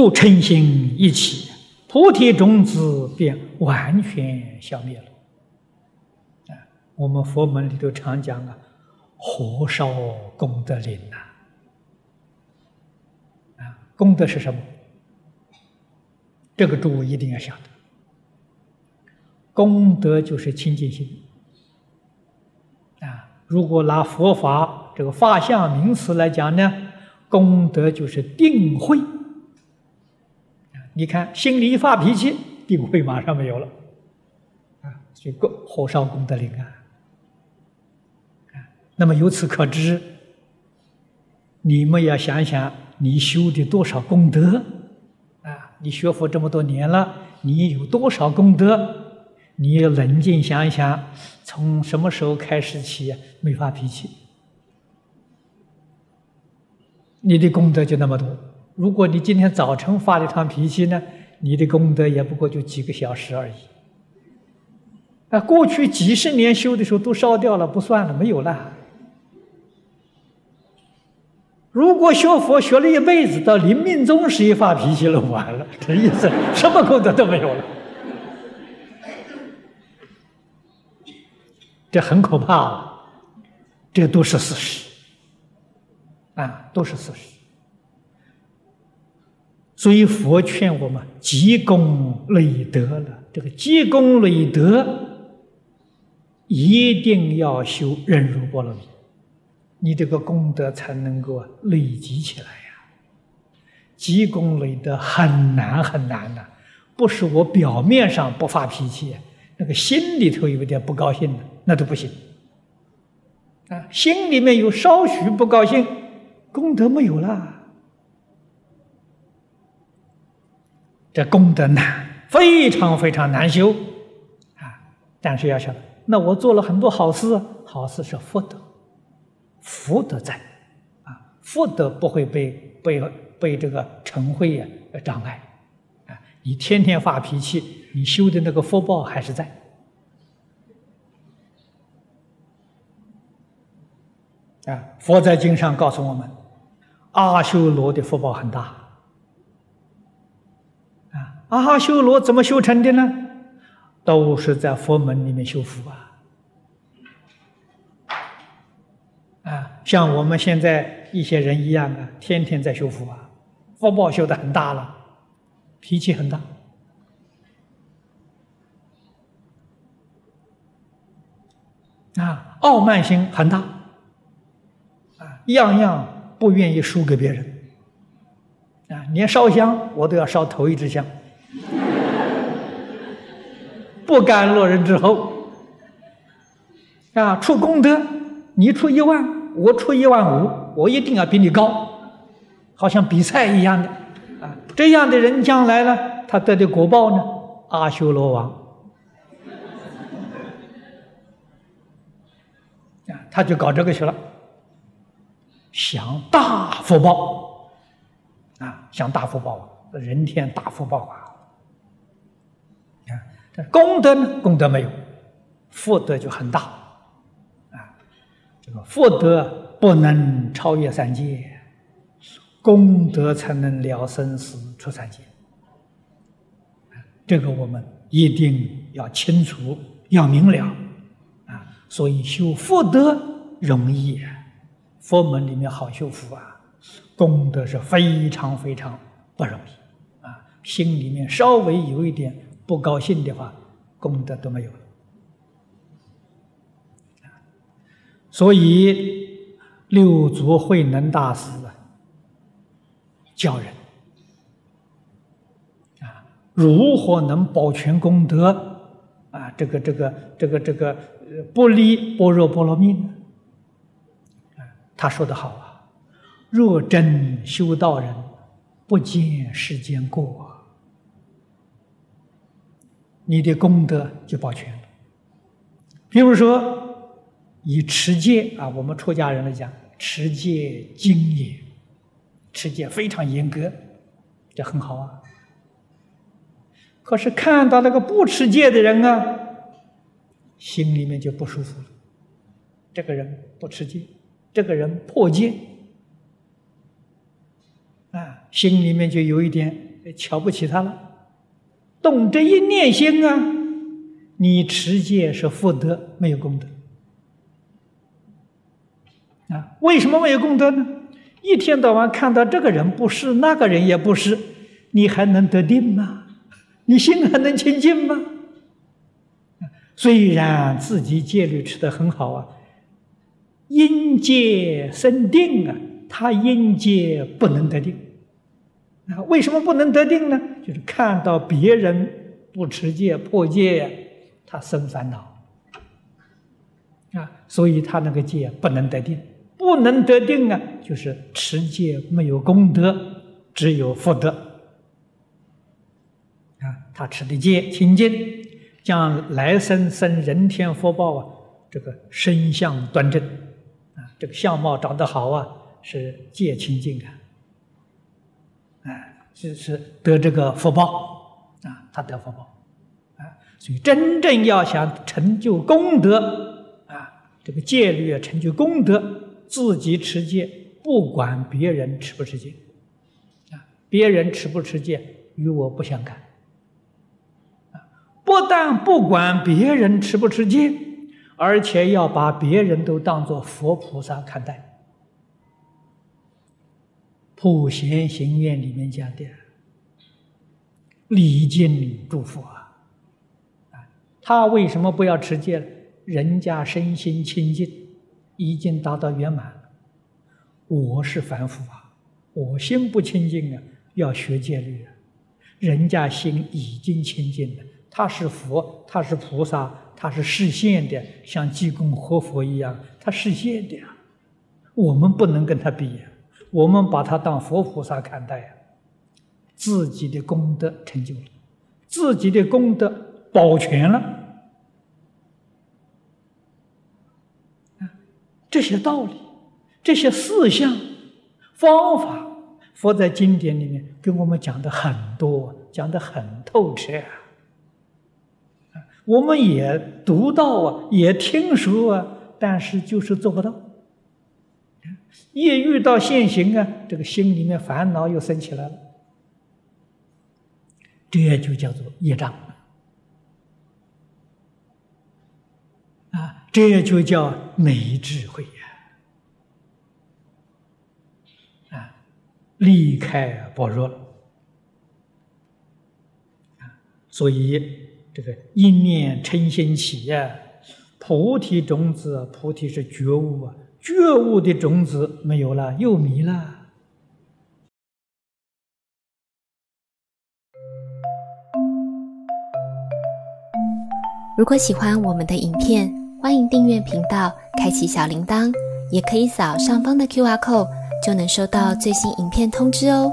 故嗔心一起，菩提种子便完全消灭了。啊，我们佛门里头常讲啊，火烧功德林呐。啊，功德是什么？这个诸位一定要晓得，功德就是清净心。啊，如果拿佛法这个法相名词来讲呢，功德就是定慧。你看，心里一发脾气，定慧马上没有了，啊，所以功火烧功德林啊。啊，那么由此可知，你们要想想，你修的多少功德啊。你学佛这么多年了，你有多少功德？你冷静想一想，从什么时候开始起没发脾气？你的功德就那么多。如果你今天早晨发了一趟脾气呢，你的功德也不过就几个小时而已。啊，过去几十年修的时候都烧掉了，不算了，没有了。如果学佛学了一辈子，到临命终时一发脾气了，完了，这意思什么功德都没有了，这很可怕啊！这都是事实，啊，都是事实。所以佛劝我们积功累德了，这个积功累德一定要修忍辱波罗蜜。你这个功德才能够累积起来呀！积功累德很难很难的，不是我表面上不发脾气，那个心里头有点不高兴的，那都不行。啊，心里面有稍许不高兴，功德没有了。这功德难，非常非常难修啊！但是要晓得，那我做了很多好事，好事是福德。福德在，啊，福德不会被被被这个尘秽呀障碍，啊，你天天发脾气，你修的那个福报还是在。啊，佛在经上告诉我们，阿修罗的福报很大，阿修罗怎么修成的呢？都是在佛门里面修福啊。啊，像我们现在一些人一样啊，天天在修福啊，福报修的很大了，脾气很大，啊，傲慢心很大，啊，样样不愿意输给别人，啊，连烧香我都要烧头一支香，不甘落人之后，啊，出功德。你出一万，我出一万五，我一定要比你高，好像比赛一样的啊！这样的人将来呢，他得的果报呢？阿修罗王啊，他就搞这个去了，享大福报啊，享大福报啊，人天大福报啊！功德呢？功德没有，福德就很大。啊，这个福德不能超越三界，功德才能了生死出三界。这个我们一定要清楚，要明了啊！所以修福德容易，佛门里面好修福啊，功德是非常非常不容易啊！心里面稍微有一点不高兴的话，功德都没有了。所以，六祖慧能大师，教人啊，如何能保全功德啊？这个、这个、这个、这个，不离般若波罗蜜呢？啊，他说的好啊：“若真修道人，不见世间过，你的功德就保全了。”比如说。以持戒啊，我们出家人来讲，持戒精严，持戒非常严格，这很好啊。可是看到那个不持戒的人啊，心里面就不舒服了。这个人不持戒，这个人破戒，啊，心里面就有一点瞧不起他了。动这一念心啊，你持戒是福德，没有功德啊？为什么没有功德呢？一天到晚看到这个人不是，那个人也不是，你还能得定吗？你心还能清净吗？虽然自己戒律持得很好啊，因戒生定啊，他因戒不能得定。啊，为什么不能得定呢？就是看到别人不持戒破戒，他生烦恼啊，所以他那个戒不能得定。不能得定啊，就是持戒没有功德，只有福德啊。他持的戒清净，将来生生人天福报啊，这个身相端正啊，这个相貌长得好啊，是戒清净啊。是是得这个福报啊，他得福报啊，所以真正要想成就功德啊，这个戒律啊，成就功德，自己持戒，不管别人持不持戒啊，别人持不持戒与我不相干啊，不但不管别人持不持戒，而且要把别人都当作佛菩萨看待。普贤行愿里面讲的，礼敬诸佛啊，啊，他为什么不要持戒？人家身心清净，已经达到圆满。我是凡夫啊，我心不清净啊，要学戒律啊。人家心已经清净了，他是佛，他是菩萨，他是视现的，像济公活佛一样，他视现的啊。我们不能跟他比呀。我们把他当佛菩萨看待啊，自己的功德成就了，自己的功德保全了，这些道理，这些思想、方法，佛在经典里面跟我们讲的很多，讲的很透彻啊，我们也读到啊，也听说啊，但是就是做不到。一遇到现行啊，这个心里面烦恼又升起来了，这就叫做业障啊，这就叫没智慧呀，啊，离开般若了。啊，所以这个一念嗔心起呀，菩提种子，菩提是觉悟啊。觉悟的种子没有了，又迷了。如果喜欢我们的影片，欢迎订阅频道，开启小铃铛，也可以扫上方的 Q R code，就能收到最新影片通知哦。